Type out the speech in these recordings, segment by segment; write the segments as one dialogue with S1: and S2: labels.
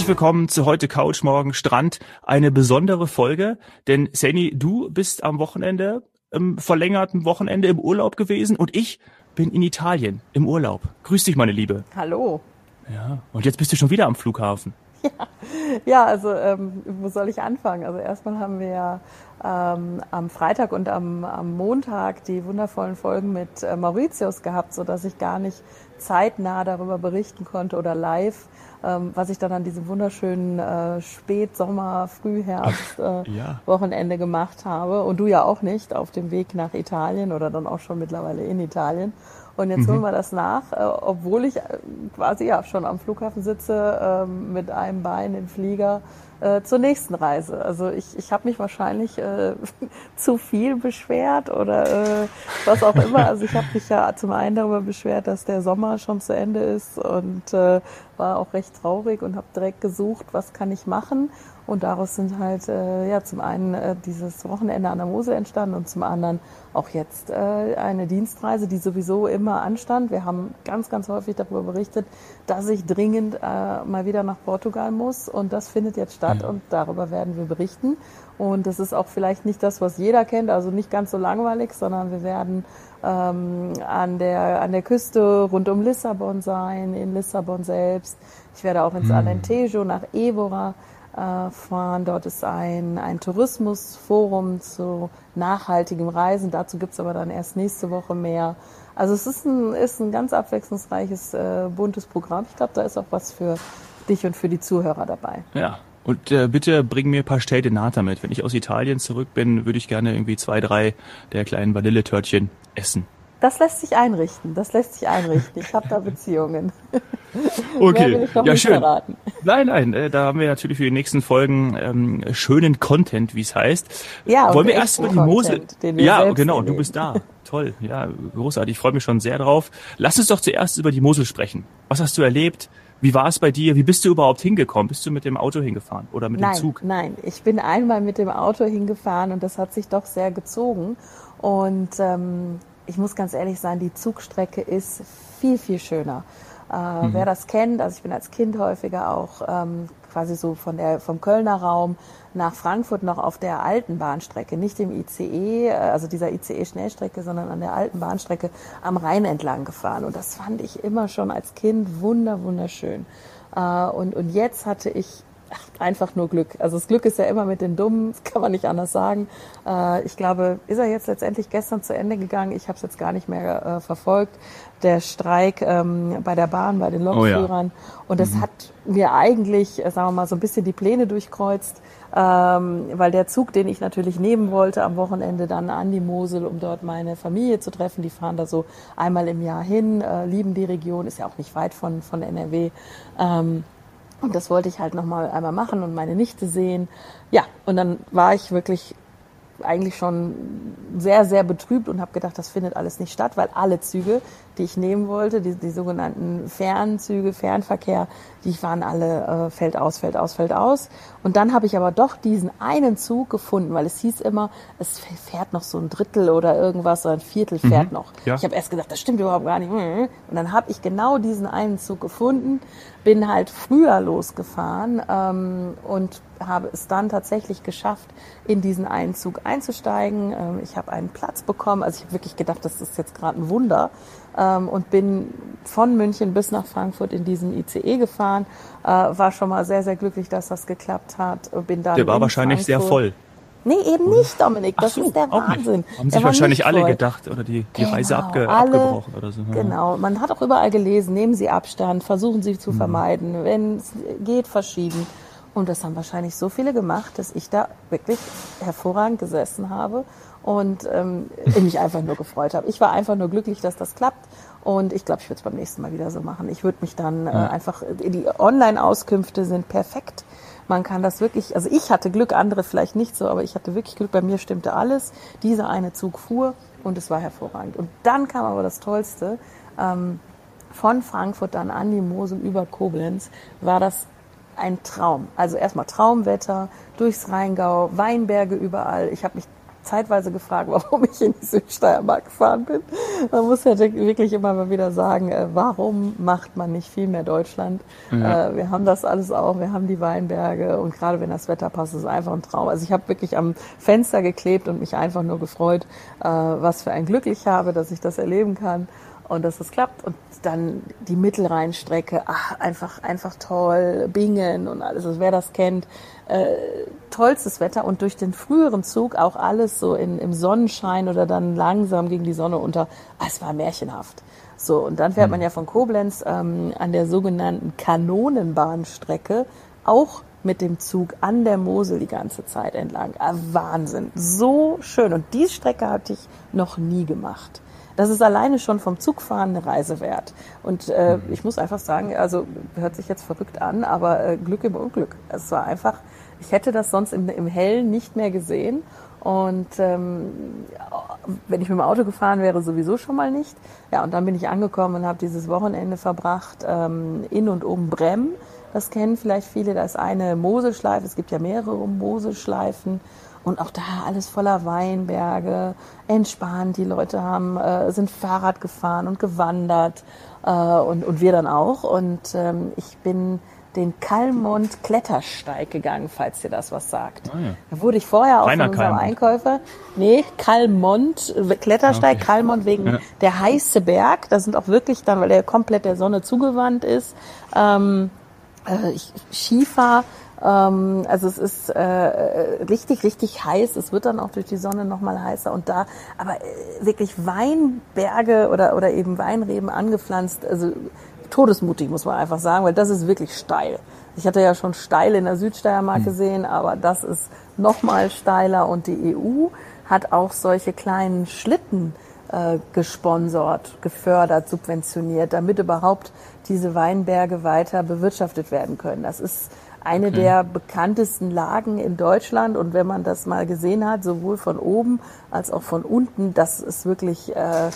S1: Herzlich willkommen zu heute Couch, morgen Strand. Eine besondere Folge, denn Sani, du bist am Wochenende, im verlängerten Wochenende im Urlaub gewesen und ich bin in Italien im Urlaub. Grüß dich, meine Liebe.
S2: Hallo.
S1: Ja, und jetzt bist du schon wieder am Flughafen.
S2: Ja, ja also ähm, wo soll ich anfangen? Also erstmal haben wir ja ähm, am Freitag und am, am Montag die wundervollen Folgen mit äh, Mauritius gehabt, so dass ich gar nicht zeitnah darüber berichten konnte oder live ähm, was ich dann an diesem wunderschönen äh, Spätsommer, Frühherbst äh, ja. Wochenende gemacht habe. Und du ja auch nicht auf dem Weg nach Italien oder dann auch schon mittlerweile in Italien. Und jetzt mhm. holen wir das nach, äh, obwohl ich äh, quasi ja schon am Flughafen sitze, äh, mit einem Bein im Flieger äh, zur nächsten Reise. Also ich, ich habe mich wahrscheinlich äh, zu viel beschwert oder äh, was auch immer. Also ich habe mich ja zum einen darüber beschwert, dass der Sommer schon zu Ende ist und äh, war auch recht traurig und habe direkt gesucht, was kann ich machen. Und daraus sind halt äh, ja zum einen äh, dieses Wochenende an der Mosel entstanden und zum anderen auch jetzt äh, eine Dienstreise, die sowieso immer anstand. Wir haben ganz, ganz häufig darüber berichtet, dass ich dringend äh, mal wieder nach Portugal muss und das findet jetzt statt ja. und darüber werden wir berichten. Und das ist auch vielleicht nicht das, was jeder kennt, also nicht ganz so langweilig, sondern wir werden ähm, an, der, an der Küste rund um Lissabon sein, in Lissabon selbst. Ich werde auch ins hm. Alentejo nach Evora äh, fahren. Dort ist ein, ein Tourismusforum zu nachhaltigem Reisen. Dazu gibt es aber dann erst nächste Woche mehr. Also es ist ein, ist ein ganz abwechslungsreiches, äh, buntes Programm. Ich glaube, da ist auch was für dich und für die Zuhörer dabei.
S1: Ja. Und äh, bitte bring mir Pastel de Nata mit. Wenn ich aus Italien zurück bin, würde ich gerne irgendwie zwei, drei der kleinen Vanilletörtchen essen.
S2: Das lässt sich einrichten. Das lässt sich einrichten. Ich habe da Beziehungen.
S1: Okay, ja schön. Verraten. Nein, nein, äh, da haben wir natürlich für die nächsten Folgen ähm, schönen Content, wie es heißt.
S2: Ja,
S1: wollen wir erst über die Mosel? Ja, genau. Erleben. Du bist da. Toll, ja, großartig. Ich freue mich schon sehr drauf. Lass uns doch zuerst über die Mosel sprechen. Was hast du erlebt? Wie war es bei dir? Wie bist du überhaupt hingekommen? Bist du mit dem Auto hingefahren oder mit
S2: nein,
S1: dem Zug?
S2: Nein, ich bin einmal mit dem Auto hingefahren und das hat sich doch sehr gezogen. Und ähm, ich muss ganz ehrlich sein, die Zugstrecke ist viel, viel schöner. Äh, mhm. Wer das kennt, also ich bin als Kind häufiger auch ähm, quasi so von der, vom Kölner Raum nach Frankfurt noch auf der alten Bahnstrecke, nicht dem ICE, äh, also dieser ICE-Schnellstrecke, sondern an der alten Bahnstrecke am Rhein entlang gefahren. Und das fand ich immer schon als Kind wunder, wunderschön. Äh, und, und jetzt hatte ich einfach nur Glück. Also das Glück ist ja immer mit den Dummen, das kann man nicht anders sagen. Äh, ich glaube, ist er jetzt letztendlich gestern zu Ende gegangen? Ich habe es jetzt gar nicht mehr äh, verfolgt. Der Streik ähm, bei der Bahn, bei den Lokführern. Oh ja. Und das mhm. hat mir eigentlich, äh, sagen wir mal, so ein bisschen die Pläne durchkreuzt, ähm, weil der Zug, den ich natürlich nehmen wollte, am Wochenende dann an die Mosel, um dort meine Familie zu treffen. Die fahren da so einmal im Jahr hin, lieben die Region, ist ja auch nicht weit von, von NRW. Und das wollte ich halt nochmal einmal machen und meine Nichte sehen. Ja, und dann war ich wirklich eigentlich schon sehr, sehr betrübt und habe gedacht, das findet alles nicht statt, weil alle Züge, die ich nehmen wollte, die, die sogenannten Fernzüge, Fernverkehr, die waren alle äh, fällt aus, fällt aus, fällt aus. Und dann habe ich aber doch diesen einen Zug gefunden, weil es hieß immer, es fährt noch so ein Drittel oder irgendwas oder ein Viertel fährt mhm, noch. Ja. Ich habe erst gesagt, das stimmt überhaupt gar nicht. Und dann habe ich genau diesen einen Zug gefunden, bin halt früher losgefahren ähm, und habe es dann tatsächlich geschafft, in diesen einen Zug einzusteigen. Ähm, ich habe einen Platz bekommen. Also ich habe wirklich gedacht, das ist jetzt gerade ein Wunder. Ähm, und bin von München bis nach Frankfurt in diesen ICE gefahren. Äh, war schon mal sehr, sehr glücklich, dass das geklappt hat. Bin dann
S1: Der war wahrscheinlich Frankfurt. sehr voll.
S2: Nee, eben nicht, Dominik. Das so, ist der Wahnsinn.
S1: Nicht. Haben sich wahrscheinlich alle gedacht oder die, die genau, Reise abge, alle, abgebrochen oder so.
S2: Genau. Man hat auch überall gelesen, nehmen Sie Abstand, versuchen Sie zu mhm. vermeiden. Wenn es geht, verschieben. Und das haben wahrscheinlich so viele gemacht, dass ich da wirklich hervorragend gesessen habe und ähm, mich einfach nur gefreut habe. Ich war einfach nur glücklich, dass das klappt. Und ich glaube, ich würde es beim nächsten Mal wieder so machen. Ich würde mich dann äh, einfach, die Online-Auskünfte sind perfekt. Man kann das wirklich, also ich hatte Glück, andere vielleicht nicht so, aber ich hatte wirklich Glück, bei mir stimmte alles. Dieser eine Zug fuhr und es war hervorragend. Und dann kam aber das Tollste, ähm, von Frankfurt dann an die Mosel über Koblenz war das ein Traum. Also erstmal Traumwetter, durchs Rheingau, Weinberge überall. Ich habe mich zeitweise gefragt, warum ich in die Südsteiermark gefahren bin. Man muss ja wirklich immer mal wieder sagen, äh, warum macht man nicht viel mehr Deutschland? Ja. Äh, wir haben das alles auch, wir haben die Weinberge und gerade wenn das Wetter passt, ist es einfach ein Traum. Also ich habe wirklich am Fenster geklebt und mich einfach nur gefreut, äh, was für ein Glück ich habe, dass ich das erleben kann und dass es klappt. Und dann die Mittelrheinstrecke, ach, einfach, einfach toll, Bingen und alles, also wer das kennt, äh, tollstes Wetter und durch den früheren Zug auch alles so in, im Sonnenschein oder dann langsam gegen die Sonne unter. Ah, es war märchenhaft. So, und dann fährt man hm. ja von Koblenz ähm, an der sogenannten Kanonenbahnstrecke auch mit dem Zug an der Mosel die ganze Zeit entlang. Ah, Wahnsinn. So schön. Und die Strecke hatte ich noch nie gemacht. Das ist alleine schon vom Zugfahren eine Reise wert. Und äh, mhm. ich muss einfach sagen, also hört sich jetzt verrückt an, aber äh, Glück im Unglück. Es war einfach, ich hätte das sonst im, im Hellen nicht mehr gesehen. Und ähm, wenn ich mit dem Auto gefahren wäre, sowieso schon mal nicht. Ja, und dann bin ich angekommen und habe dieses Wochenende verbracht ähm, in und um Brem. Das kennen vielleicht viele. Da ist eine Moselschleife. Es gibt ja mehrere Moselschleifen. Und auch da alles voller Weinberge, entspannt. Die Leute haben, äh, sind Fahrrad gefahren und gewandert äh, und, und wir dann auch. Und ähm, ich bin den Kalmont Klettersteig gegangen, falls dir das was sagt. Ah, ja. Da wurde ich vorher auch Reiner von unserem Kalmont. Einkäufer. Nee, Kalmont Klettersteig, okay. Kalmont wegen ja. der heiße Berg. Da sind auch wirklich dann, weil der komplett der Sonne zugewandt ist. Ähm, äh, Skifahr ähm, also es ist äh, richtig, richtig heiß. Es wird dann auch durch die Sonne nochmal heißer und da, aber äh, wirklich Weinberge oder, oder eben Weinreben angepflanzt, also todesmutig, muss man einfach sagen, weil das ist wirklich steil. Ich hatte ja schon steil in der Südsteiermark mhm. gesehen, aber das ist nochmal steiler und die EU hat auch solche kleinen Schlitten äh, gesponsert, gefördert, subventioniert, damit überhaupt diese Weinberge weiter bewirtschaftet werden können. Das ist eine okay. der bekanntesten Lagen in Deutschland. Und wenn man das mal gesehen hat, sowohl von oben als auch von unten, das ist wirklich, äh,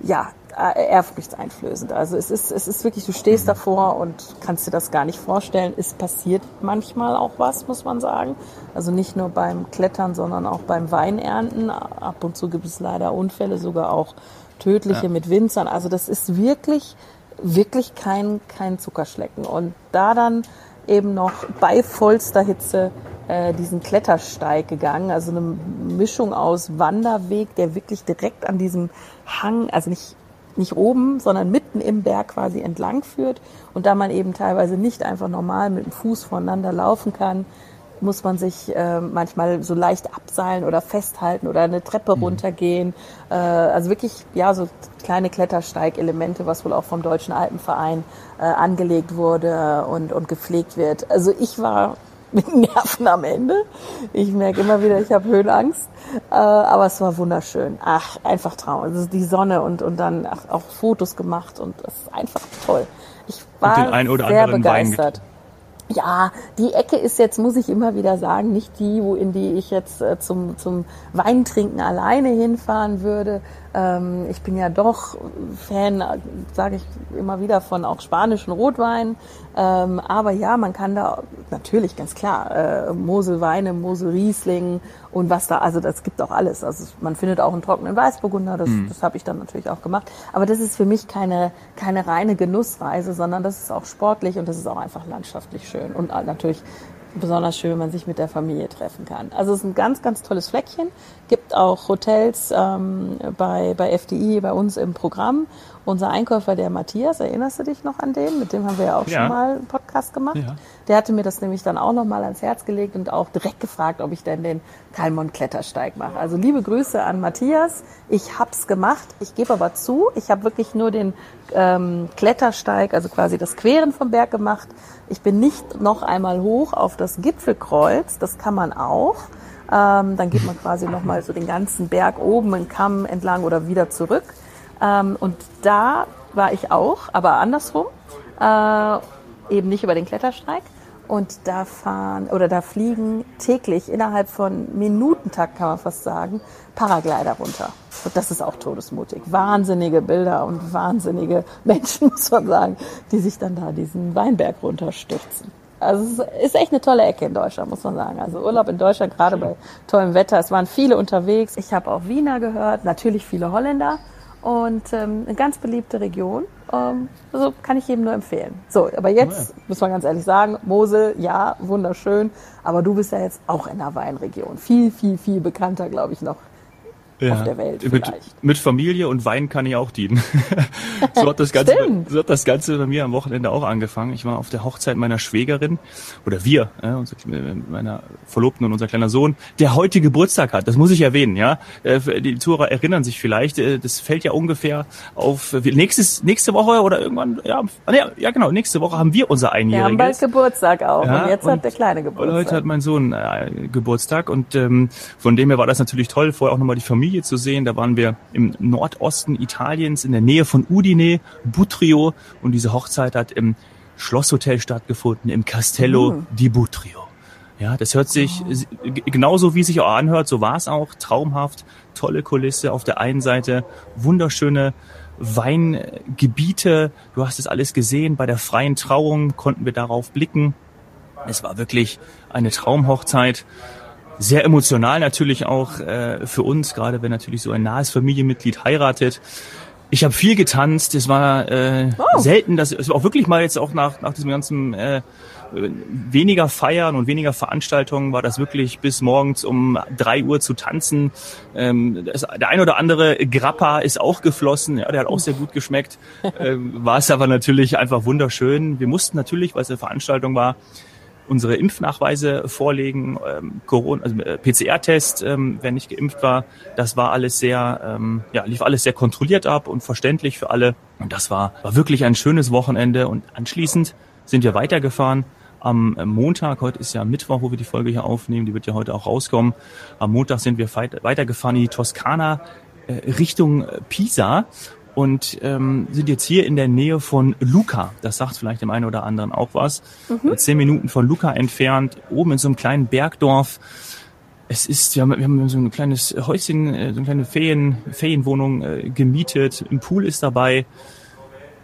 S2: ja, äh, ehrfurchtseinflößend. Also es ist, es ist wirklich, du stehst davor und kannst dir das gar nicht vorstellen. Es passiert manchmal auch was, muss man sagen. Also nicht nur beim Klettern, sondern auch beim Weinernten. Ab und zu gibt es leider Unfälle, sogar auch tödliche ja. mit Winzern. Also das ist wirklich, wirklich kein, kein Zuckerschlecken. Und da dann eben noch bei vollster Hitze äh, diesen Klettersteig gegangen. Also eine Mischung aus Wanderweg, der wirklich direkt an diesem Hang, also nicht nicht oben, sondern mitten im Berg quasi entlang führt. Und da man eben teilweise nicht einfach normal mit dem Fuß voneinander laufen kann, muss man sich äh, manchmal so leicht abseilen oder festhalten oder eine Treppe mhm. runtergehen. Äh, also wirklich, ja, so kleine Klettersteigelemente, was wohl auch vom Deutschen Alpenverein äh, angelegt wurde und, und gepflegt wird. Also ich war mit Nerven am Ende. Ich merke immer wieder, ich habe Höhenangst. Äh, aber es war wunderschön. Ach, einfach Traum. Also die Sonne und, und dann ach, auch Fotos gemacht und es ist einfach toll. Ich war sehr begeistert. Wein ja, die Ecke ist jetzt, muss ich immer wieder sagen, nicht die, wo in die ich jetzt äh, zum, zum Weintrinken alleine hinfahren würde. Ähm, ich bin ja doch Fan, sage ich immer wieder, von auch spanischen Rotwein. Ähm, aber ja, man kann da natürlich ganz klar äh, Moselweine, Moselriesling und was da, also das gibt auch alles. Also man findet auch einen trockenen Weißburgunder, das, mhm. das habe ich dann natürlich auch gemacht. Aber das ist für mich keine, keine reine Genussreise, sondern das ist auch sportlich und das ist auch einfach landschaftlich schön und natürlich besonders schön, wenn man sich mit der Familie treffen kann. Also es ist ein ganz, ganz tolles Fleckchen. Gibt auch Hotels ähm, bei, bei FDI, bei uns im Programm. Unser Einkäufer, der Matthias, erinnerst du dich noch an den? Mit dem haben wir ja auch ja. schon mal einen Podcast gemacht. Ja. Der hatte mir das nämlich dann auch noch mal ans Herz gelegt und auch direkt gefragt, ob ich denn den Kalmont Klettersteig mache. Also liebe Grüße an Matthias. Ich hab's gemacht. Ich gebe aber zu, ich habe wirklich nur den ähm, Klettersteig, also quasi das Queren vom Berg gemacht. Ich bin nicht noch einmal hoch auf das Gipfelkreuz. Das kann man auch. Ähm, dann geht man quasi noch mal so den ganzen Berg oben in Kamm entlang oder wieder zurück. Ähm, und da war ich auch, aber andersrum. Äh, eben nicht über den Klettersteig. Und da fahren oder da fliegen täglich innerhalb von Minutentakt, kann man fast sagen, Paraglider runter. Und das ist auch todesmutig. Wahnsinnige Bilder und wahnsinnige Menschen, muss man sagen, die sich dann da diesen Weinberg runterstürzen. Also es ist echt eine tolle Ecke in Deutschland, muss man sagen. Also Urlaub in Deutschland, gerade bei tollem Wetter. Es waren viele unterwegs. Ich habe auch Wiener gehört, natürlich viele Holländer und ähm, eine ganz beliebte Region. Ähm, also kann ich jedem nur empfehlen. So, aber jetzt oh muss man ganz ehrlich sagen, Mosel, ja, wunderschön, aber du bist ja jetzt auch in der Weinregion. Viel, viel, viel bekannter, glaube ich, noch ja, auf der Welt
S1: mit, mit, Familie und Wein kann ich auch dienen. so, hat das Ganze, so hat das Ganze bei mir am Wochenende auch angefangen. Ich war auf der Hochzeit meiner Schwägerin oder wir, ja, unser, meiner Verlobten und unser kleiner Sohn, der heute Geburtstag hat. Das muss ich erwähnen, ja. Äh, die Zuhörer erinnern sich vielleicht. Äh, das fällt ja ungefähr auf nächstes nächste Woche oder irgendwann. Ja, ja genau. Nächste Woche haben wir unser einjähriges. Wir haben bald
S2: Geburtstag auch ja, und jetzt und hat der kleine Geburtstag.
S1: Heute hat mein Sohn äh, Geburtstag und ähm, von dem her war das natürlich toll. Vorher auch nochmal die Familie Familie zu sehen. Da waren wir im Nordosten Italiens in der Nähe von Udine, Butrio und diese Hochzeit hat im Schlosshotel stattgefunden, im Castello mhm. di Butrio. Ja, das hört sich oh. genauso wie es sich auch anhört, so war es auch, traumhaft, tolle Kulisse auf der einen Seite, wunderschöne Weingebiete, du hast es alles gesehen, bei der freien Trauung konnten wir darauf blicken. Es war wirklich eine Traumhochzeit sehr emotional natürlich auch äh, für uns, gerade wenn natürlich so ein nahes Familienmitglied heiratet. Ich habe viel getanzt. Es war äh, oh. selten, dass es auch wirklich mal jetzt auch nach nach diesem ganzen äh, weniger Feiern und weniger Veranstaltungen war das wirklich bis morgens um drei Uhr zu tanzen. Ähm, das, der ein oder andere Grappa ist auch geflossen, ja, der hat auch sehr gut geschmeckt. Ähm, war es aber natürlich einfach wunderschön. Wir mussten natürlich, weil es eine Veranstaltung war, unsere Impfnachweise vorlegen, ähm, Corona, also äh, PCR-Test, ähm, wer nicht geimpft war. Das war alles sehr, ähm, ja, lief alles sehr kontrolliert ab und verständlich für alle. Und das war, war wirklich ein schönes Wochenende. Und anschließend sind wir weitergefahren. Am Montag, heute ist ja Mittwoch, wo wir die Folge hier aufnehmen, die wird ja heute auch rauskommen. Am Montag sind wir weitergefahren in die Toskana äh, Richtung Pisa und ähm, sind jetzt hier in der Nähe von Luca. Das sagt vielleicht dem einen oder anderen auch was. Mhm. Zehn Minuten von Luca entfernt, oben in so einem kleinen Bergdorf. Es ist, wir haben, wir haben so ein kleines Häuschen, äh, so eine kleine Ferien, Ferienwohnung äh, gemietet. Im Pool ist dabei.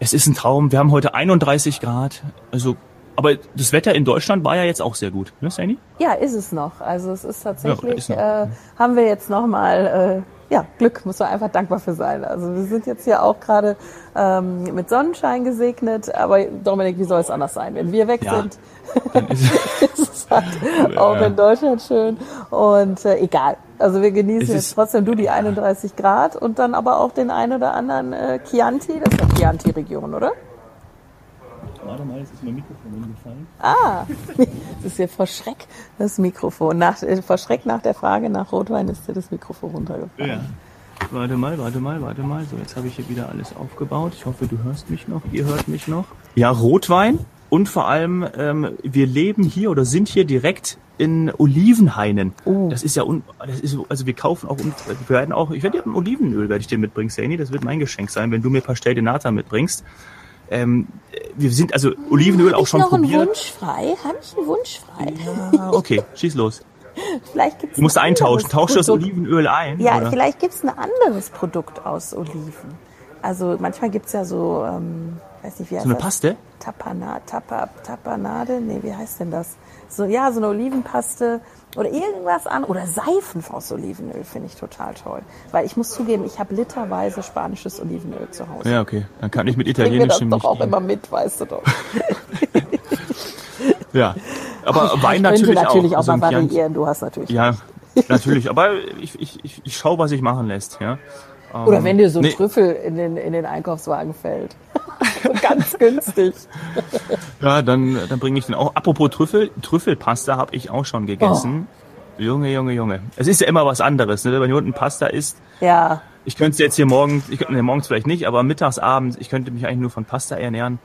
S1: Es ist ein Traum. Wir haben heute 31 Grad. Also aber das Wetter in Deutschland war ja jetzt auch sehr gut, ne, Sani?
S2: Ja, ist es noch. Also es ist tatsächlich, ja, ist äh, haben wir jetzt nochmal äh, ja, Glück, muss man einfach dankbar für sein. Also wir sind jetzt hier auch gerade ähm, mit Sonnenschein gesegnet, aber Dominik, wie soll es anders sein? Wenn wir weg ja. sind, ist es halt auch ja. in Deutschland schön. Und äh, egal. Also wir genießen jetzt trotzdem du die 31 Grad und dann aber auch den einen oder anderen äh, Chianti. Das ist ja Chianti-Region, oder? Warte mal, jetzt ist mein Mikrofon umgefallen. Ah, das ist hier vor Schreck das Mikrofon. Nach, äh, vor Schreck nach der Frage nach Rotwein ist dir das Mikrofon runtergefallen. Ja.
S1: Warte mal, warte mal, warte mal. So, jetzt habe ich hier wieder alles aufgebaut. Ich hoffe, du hörst mich noch. Ihr hört mich noch. Ja, Rotwein. Und vor allem, ähm, wir leben hier oder sind hier direkt in Olivenhainen. Oh. Das ist ja, un das ist, also wir kaufen auch, wir werden auch, ich werde dir ein Olivenöl, werde ich dir mitbringen, Sani. Das wird mein Geschenk sein, wenn du mir Pastel de Nata mitbringst. Ähm, wir sind also Olivenöl auch schon probiert. Habe
S2: ich noch einen Wunsch frei? Habe ich einen Wunsch frei?
S1: Ja, okay, schieß los. Vielleicht gibt's du musst ein eintauschen. Tausch das Olivenöl ein.
S2: Ja, oder? vielleicht gibt's ein anderes Produkt aus Oliven. Also manchmal gibt's ja so, ähm, weiß nicht wie heißt
S1: So eine das? Paste?
S2: Tapana, Tapa, Tapanade? Nee, wie heißt denn das? So, ja, so eine Olivenpaste oder irgendwas an. Oder Seifen aus Olivenöl finde ich total toll. Weil ich muss zugeben, ich habe literweise spanisches Olivenöl zu Hause.
S1: Ja, okay. Dann kann ich mit italienischem
S2: nicht. doch auch immer mit, weißt du doch.
S1: ja. Aber ich, Wein ich natürlich,
S2: natürlich auch. auch also mal variieren. Du hast natürlich.
S1: Ja, natürlich. Aber ich, ich, ich, ich schaue, was sich machen lässt. Ja.
S2: Oder wenn dir so ein nee. Trüffel in den, in den Einkaufswagen fällt. Ganz günstig.
S1: ja, dann, dann bringe ich den auch. Apropos Trüffel, Trüffelpasta habe ich auch schon gegessen. Oh. Junge, Junge, Junge. Es ist ja immer was anderes, ne? wenn du unten Pasta isst.
S2: Ja.
S1: Ich könnte jetzt hier morgen, ich könnte, ne, morgens vielleicht nicht, aber mittags, abends, ich könnte mich eigentlich nur von Pasta ernähren.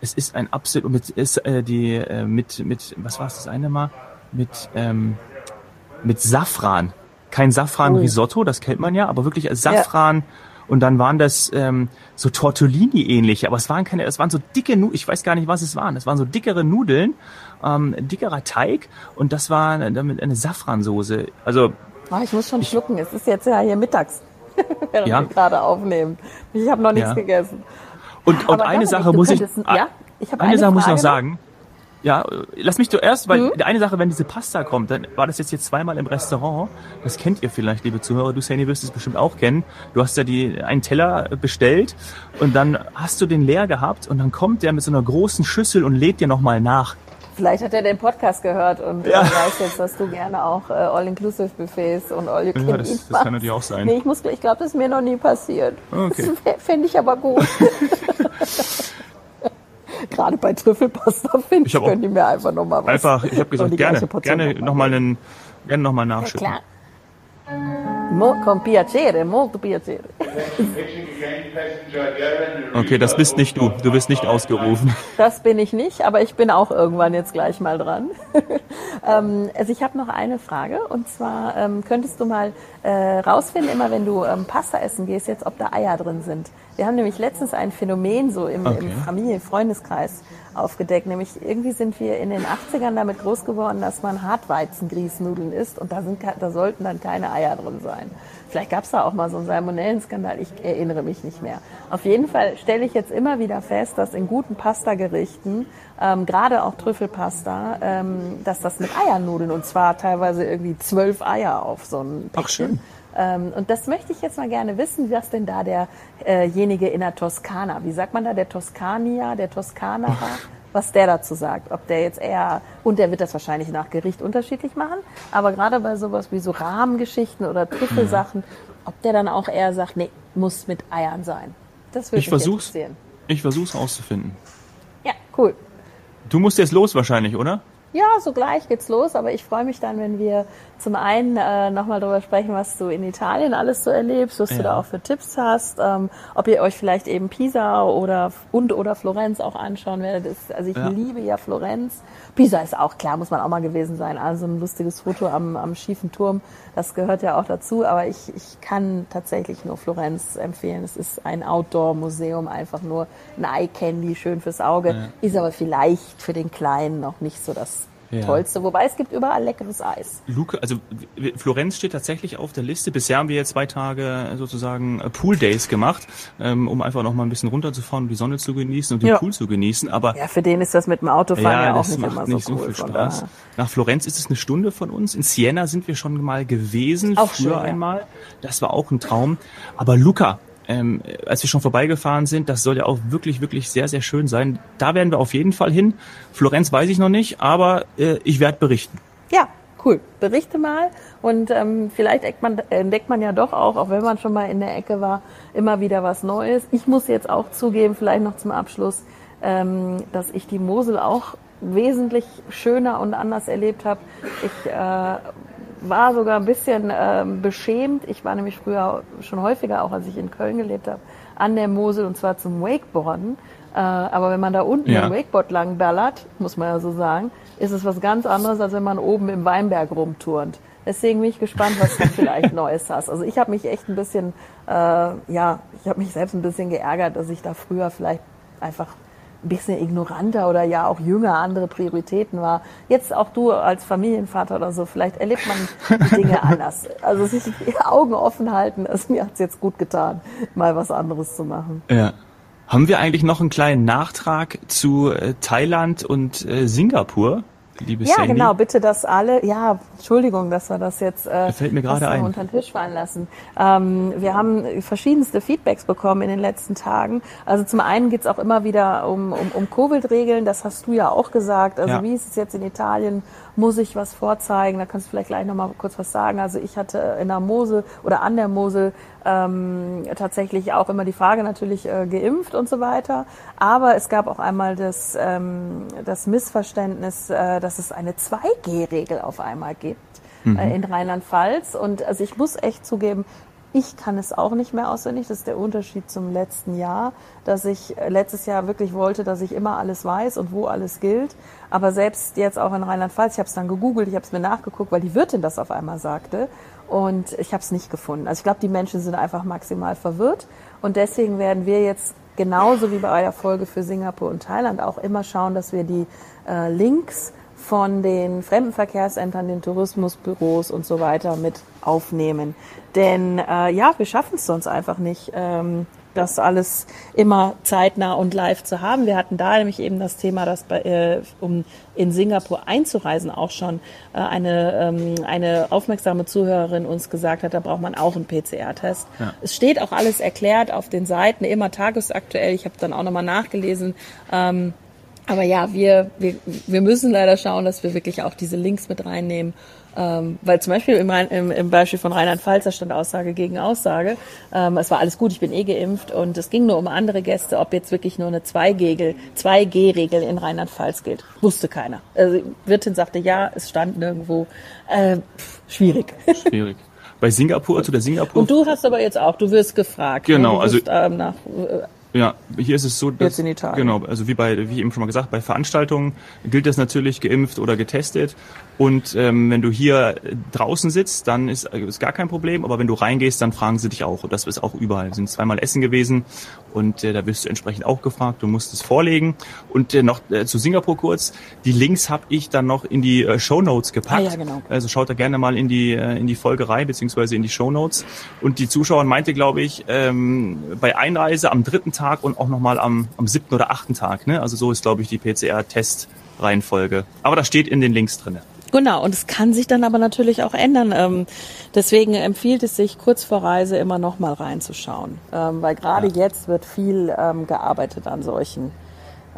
S1: Es ist ein absolut, mit, ist, äh, die, äh, mit, mit, was war es das eine Mal? Mit, ähm, mit Safran kein Safran-Risotto, das kennt man ja, aber wirklich Safran. Ja. Und dann waren das ähm, so Tortellini ähnlich, aber es waren keine, es waren so dicke Nudeln, ich weiß gar nicht, was es waren. Es waren so dickere Nudeln, ähm, dickerer Teig und das war damit eine Safransoße. Also
S2: oh, ich muss schon schlucken. Es ist jetzt ja hier mittags, während ja. wir gerade aufnehmen. Ich habe noch nichts ja. gegessen.
S1: Und, und eine Sache muss ich, ja? ich eine, eine Sache muss ich noch sagen. Ja, lass mich zuerst, weil mhm. die eine Sache, wenn diese Pasta kommt, dann war das jetzt hier zweimal im Restaurant. Das kennt ihr vielleicht, liebe Zuhörer. Du, Sandy, wirst es bestimmt auch kennen. Du hast ja die, einen Teller bestellt und dann hast du den leer gehabt und dann kommt der mit so einer großen Schüssel und lädt dir nochmal nach.
S2: Vielleicht hat er den Podcast gehört und ja. weiß jetzt, dass du gerne auch äh, All-Inclusive-Buffets und all you can
S1: ja, das, das kann natürlich auch sein.
S2: Nee, ich, muss, ich glaube, das ist mir noch nie passiert.
S1: Okay.
S2: Das fände ich aber gut. Gerade bei Trüffelpasta finde ich, können die mir einfach nochmal was.
S1: Einfach, ich habe gesagt, gerne, gerne nochmal einen, gerne nochmal nachschütten. Ja,
S2: klar. Mo con piacere, molto piacere.
S1: Okay, das bist nicht du. Du bist nicht ausgerufen.
S2: Das bin ich nicht, aber ich bin auch irgendwann jetzt gleich mal dran. ähm, also ich habe noch eine Frage und zwar ähm, könntest du mal äh, rausfinden, immer wenn du ähm, Pasta essen gehst, jetzt ob da Eier drin sind. Wir haben nämlich letztens ein Phänomen so im, okay. im Familien-Freundeskreis aufgedeckt. Nämlich irgendwie sind wir in den 80ern damit groß geworden, dass man Hartweizengrießnudeln isst und da, sind, da sollten dann keine Eier drin sein. Vielleicht gab es da auch mal so einen Salmonellenskandal, ich erinnere mich nicht mehr. Auf jeden Fall stelle ich jetzt immer wieder fest, dass in guten Pastagerichten, ähm, gerade auch Trüffelpasta, ähm, dass das mit Eiernudeln und zwar teilweise irgendwie zwölf Eier auf so ein
S1: Päckchen. Ach schön.
S2: Ähm, und das möchte ich jetzt mal gerne wissen, was denn da derjenige äh in der Toskana, wie sagt man da, der Toskania, der Toskana, was der dazu sagt. Ob der jetzt eher, und der wird das wahrscheinlich nach Gericht unterschiedlich machen, aber gerade bei sowas wie so Rahmengeschichten oder Trüffelsachen, ob der dann auch eher sagt, nee, muss mit Eiern sein.
S1: Das würde ich versuch's, interessieren. Ich versuch's rauszufinden.
S2: Ja, cool.
S1: Du musst jetzt los wahrscheinlich, oder?
S2: Ja, so gleich geht's los, aber ich freue mich dann, wenn wir zum einen äh, nochmal darüber sprechen, was du in Italien alles so erlebst, was ja. du da auch für Tipps hast, ähm, ob ihr euch vielleicht eben Pisa oder und oder Florenz auch anschauen werdet. Also ich ja. liebe ja Florenz. Pisa ist auch klar, muss man auch mal gewesen sein. Also ein lustiges Foto am, am schiefen Turm, das gehört ja auch dazu. Aber ich, ich kann tatsächlich nur Florenz empfehlen. Es ist ein Outdoor-Museum, einfach nur ein Eye-Candy, schön fürs Auge. Ja. Ist aber vielleicht für den Kleinen noch nicht so das ja. Tollste. Wobei es gibt überall leckeres Eis.
S1: Luke, also Florenz steht tatsächlich auf der Liste. Bisher haben wir jetzt zwei Tage sozusagen äh, Pool Days gemacht, ähm, um einfach noch mal ein bisschen runterzufahren, um die Sonne zu genießen und den ja. Pool zu genießen. Aber
S2: ja, für den ist das mit dem Autofahren ja, ja auch nicht immer nicht so, cool,
S1: viel Spaß. Nach Florenz ist es eine Stunde von uns. In Siena sind wir schon mal gewesen, auch früher schön, einmal. Das war auch ein Traum. Aber Luca, ähm, als wir schon vorbeigefahren sind, das soll ja auch wirklich, wirklich sehr, sehr schön sein. Da werden wir auf jeden Fall hin. Florenz weiß ich noch nicht, aber äh, ich werde berichten.
S2: Ja, cool. Berichte mal und ähm, vielleicht entdeckt man, entdeckt man ja doch auch, auch wenn man schon mal in der Ecke war, immer wieder was Neues. Ich muss jetzt auch zugeben, vielleicht noch zum Abschluss, ähm, dass ich die Mosel auch wesentlich schöner und anders erlebt habe. Ich äh, war sogar ein bisschen äh, beschämt. Ich war nämlich früher schon häufiger, auch als ich in Köln gelebt habe, an der Mosel und zwar zum Wakeboarden. Äh, aber wenn man da unten ja. im Wakeboard lang ballert, muss man ja so sagen, ist es was ganz anderes, als wenn man oben im Weinberg rumturnt. Deswegen bin ich gespannt, was du vielleicht Neues hast. Also ich habe mich echt ein bisschen, äh, ja, ich habe mich selbst ein bisschen geärgert, dass ich da früher vielleicht einfach ein bisschen ignoranter oder ja auch jünger andere Prioritäten war. Jetzt auch du als Familienvater oder so, vielleicht erlebt man die Dinge anders. Also sich die Augen offen halten, also mir hat's jetzt gut getan, mal was anderes zu machen.
S1: Ja. Haben wir eigentlich noch einen kleinen Nachtrag zu äh, Thailand und äh, Singapur? Liebe
S2: Ja,
S1: Sandy.
S2: genau, bitte, dass alle, ja, Entschuldigung, dass wir das jetzt
S1: äh, fällt mir gerade ein.
S2: unter den Tisch fallen lassen. Ähm, wir haben verschiedenste Feedbacks bekommen in den letzten Tagen. Also zum einen geht's auch immer wieder um, um, um Covid-Regeln, das hast du ja auch gesagt. Also ja. wie ist es jetzt in Italien? Muss ich was vorzeigen? Da kannst du vielleicht gleich nochmal kurz was sagen. Also ich hatte in der Mosel oder an der Mosel ähm, tatsächlich auch immer die Frage natürlich äh, geimpft und so weiter. Aber es gab auch einmal das, ähm, das Missverständnis, äh, dass es eine 2G-Regel auf einmal gibt mhm. äh, in Rheinland-Pfalz. Und also ich muss echt zugeben, ich kann es auch nicht mehr auswendig. Das ist der Unterschied zum letzten Jahr, dass ich äh, letztes Jahr wirklich wollte, dass ich immer alles weiß und wo alles gilt. Aber selbst jetzt auch in Rheinland-Pfalz, ich habe es dann gegoogelt, ich habe es mir nachgeguckt, weil die Wirtin das auf einmal sagte. Und ich habe es nicht gefunden. Also ich glaube, die Menschen sind einfach maximal verwirrt. Und deswegen werden wir jetzt genauso wie bei der Folge für Singapur und Thailand auch immer schauen, dass wir die äh, Links von den Fremdenverkehrsämtern, den Tourismusbüros und so weiter mit aufnehmen. Denn äh, ja, wir schaffen es sonst einfach nicht, ähm, das alles immer zeitnah und live zu haben. Wir hatten da nämlich eben das Thema, dass bei, äh, um in Singapur einzureisen auch schon äh, eine, ähm, eine aufmerksame Zuhörerin uns gesagt hat, da braucht man auch einen PCR-Test. Ja. Es steht auch alles erklärt auf den Seiten, immer tagesaktuell. Ich habe dann auch nochmal nachgelesen. Ähm, aber ja, wir, wir, wir müssen leider schauen, dass wir wirklich auch diese Links mit reinnehmen ähm, weil zum Beispiel im, im, im Beispiel von Rheinland-Pfalz, da stand Aussage gegen Aussage. Ähm, es war alles gut, ich bin eh geimpft und es ging nur um andere Gäste, ob jetzt wirklich nur eine 2G-Regel in Rheinland-Pfalz gilt. Wusste keiner. Also Wirtin sagte ja, es stand nirgendwo. Äh, schwierig.
S1: Schwierig. Bei Singapur, zu der Singapur.
S2: Und du hast aber jetzt auch, du wirst gefragt.
S1: Genau,
S2: ne?
S1: also.
S2: Wirst, ähm, nach,
S1: äh, ja, hier ist es so,
S2: dass, Jetzt in Italien.
S1: genau, also wie bei, wie eben schon mal gesagt, bei Veranstaltungen gilt das natürlich geimpft oder getestet. Und ähm, wenn du hier draußen sitzt, dann ist, ist gar kein Problem. Aber wenn du reingehst, dann fragen sie dich auch. Und das ist auch überall. Wir sind zweimal essen gewesen und äh, da wirst du entsprechend auch gefragt. Du musst es vorlegen. Und äh, noch äh, zu Singapur kurz. Die Links habe ich dann noch in die äh, Show Notes gepackt.
S2: Ah, ja, genau.
S1: Also schaut da gerne mal in die äh, in die Folge rein beziehungsweise in die Show Notes. Und die Zuschauer meinte, glaube ich, ähm, bei Einreise am dritten Tag und auch nochmal am am siebten oder achten Tag. Ne? Also so ist, glaube ich, die PCR-Test. Reihenfolge. Aber das steht in den Links drinne.
S2: Genau, und es kann sich dann aber natürlich auch ändern. Ähm, deswegen empfiehlt es sich, kurz vor Reise immer noch mal reinzuschauen. Ähm, weil gerade ja. jetzt wird viel ähm, gearbeitet an solchen,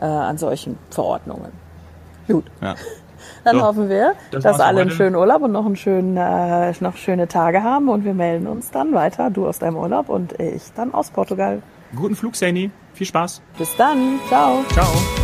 S2: äh, an solchen Verordnungen. Gut. Ja. Dann so, hoffen wir, das dass alle einen schönen Urlaub und noch, einen schönen, äh, noch schöne Tage haben. Und wir melden uns dann weiter. Du aus deinem Urlaub und ich dann aus Portugal.
S1: Guten Flug, Sani. Viel Spaß.
S2: Bis dann. Ciao.
S1: Ciao.